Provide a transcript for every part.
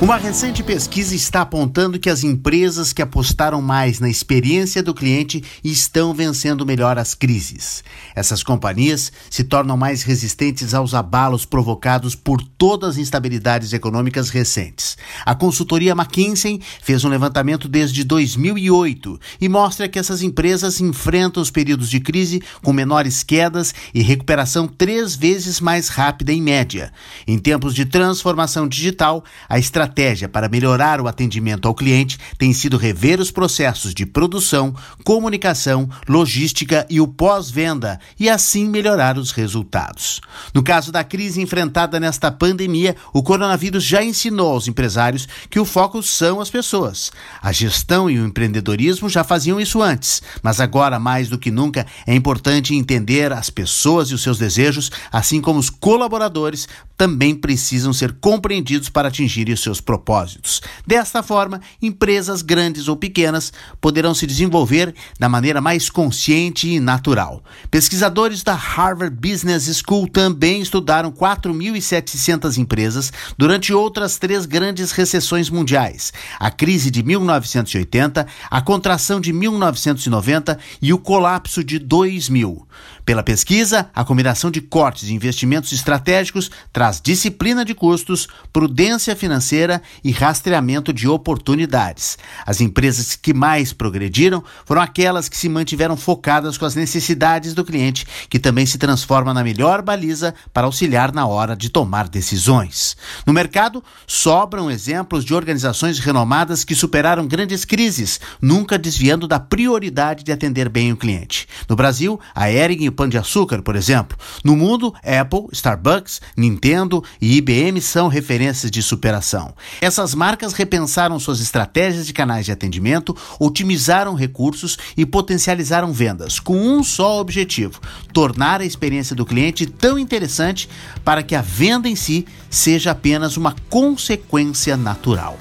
Uma recente pesquisa está apontando que as empresas que apostaram mais na experiência do cliente estão vencendo melhor as crises. Essas companhias se tornam mais resistentes aos abalos provocados por todas as instabilidades econômicas recentes. A consultoria McKinsey fez um levantamento desde 2008 e mostra que essas empresas enfrentam os períodos de crise com menores quedas e recuperação três vezes mais rápida em média. Em tempos de transformação digital, a estratégia estratégia para melhorar o atendimento ao cliente tem sido rever os processos de produção, comunicação, logística e o pós-venda e assim melhorar os resultados. No caso da crise enfrentada nesta pandemia, o coronavírus já ensinou aos empresários que o foco são as pessoas. A gestão e o empreendedorismo já faziam isso antes, mas agora mais do que nunca é importante entender as pessoas e os seus desejos, assim como os colaboradores também precisam ser compreendidos para atingirem os seus seus propósitos. Desta forma, empresas grandes ou pequenas poderão se desenvolver da maneira mais consciente e natural. Pesquisadores da Harvard Business School também estudaram 4.700 empresas durante outras três grandes recessões mundiais: a crise de 1980, a contração de 1990 e o colapso de 2000. Pela pesquisa, a combinação de cortes e investimentos estratégicos traz disciplina de custos, prudência financeira e rastreamento de oportunidades. As empresas que mais progrediram foram aquelas que se mantiveram focadas com as necessidades do cliente, que também se transforma na melhor baliza para auxiliar na hora de tomar decisões. No mercado, sobram exemplos de organizações renomadas que superaram grandes crises, nunca desviando da prioridade de atender bem o cliente. No Brasil, a Ering Pão de Açúcar, por exemplo. No mundo, Apple, Starbucks, Nintendo e IBM são referências de superação. Essas marcas repensaram suas estratégias de canais de atendimento, otimizaram recursos e potencializaram vendas, com um só objetivo: tornar a experiência do cliente tão interessante para que a venda em si seja apenas uma consequência natural.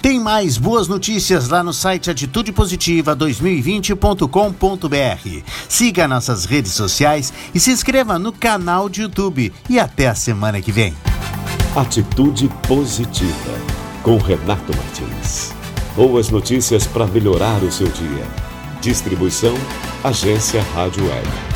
Tem mais boas notícias lá no site atitudepositiva2020.com.br. Siga nossas redes sociais e se inscreva no canal de YouTube. E até a semana que vem. Atitude Positiva, com Renato Martins. Boas notícias para melhorar o seu dia. Distribuição Agência Rádio Web.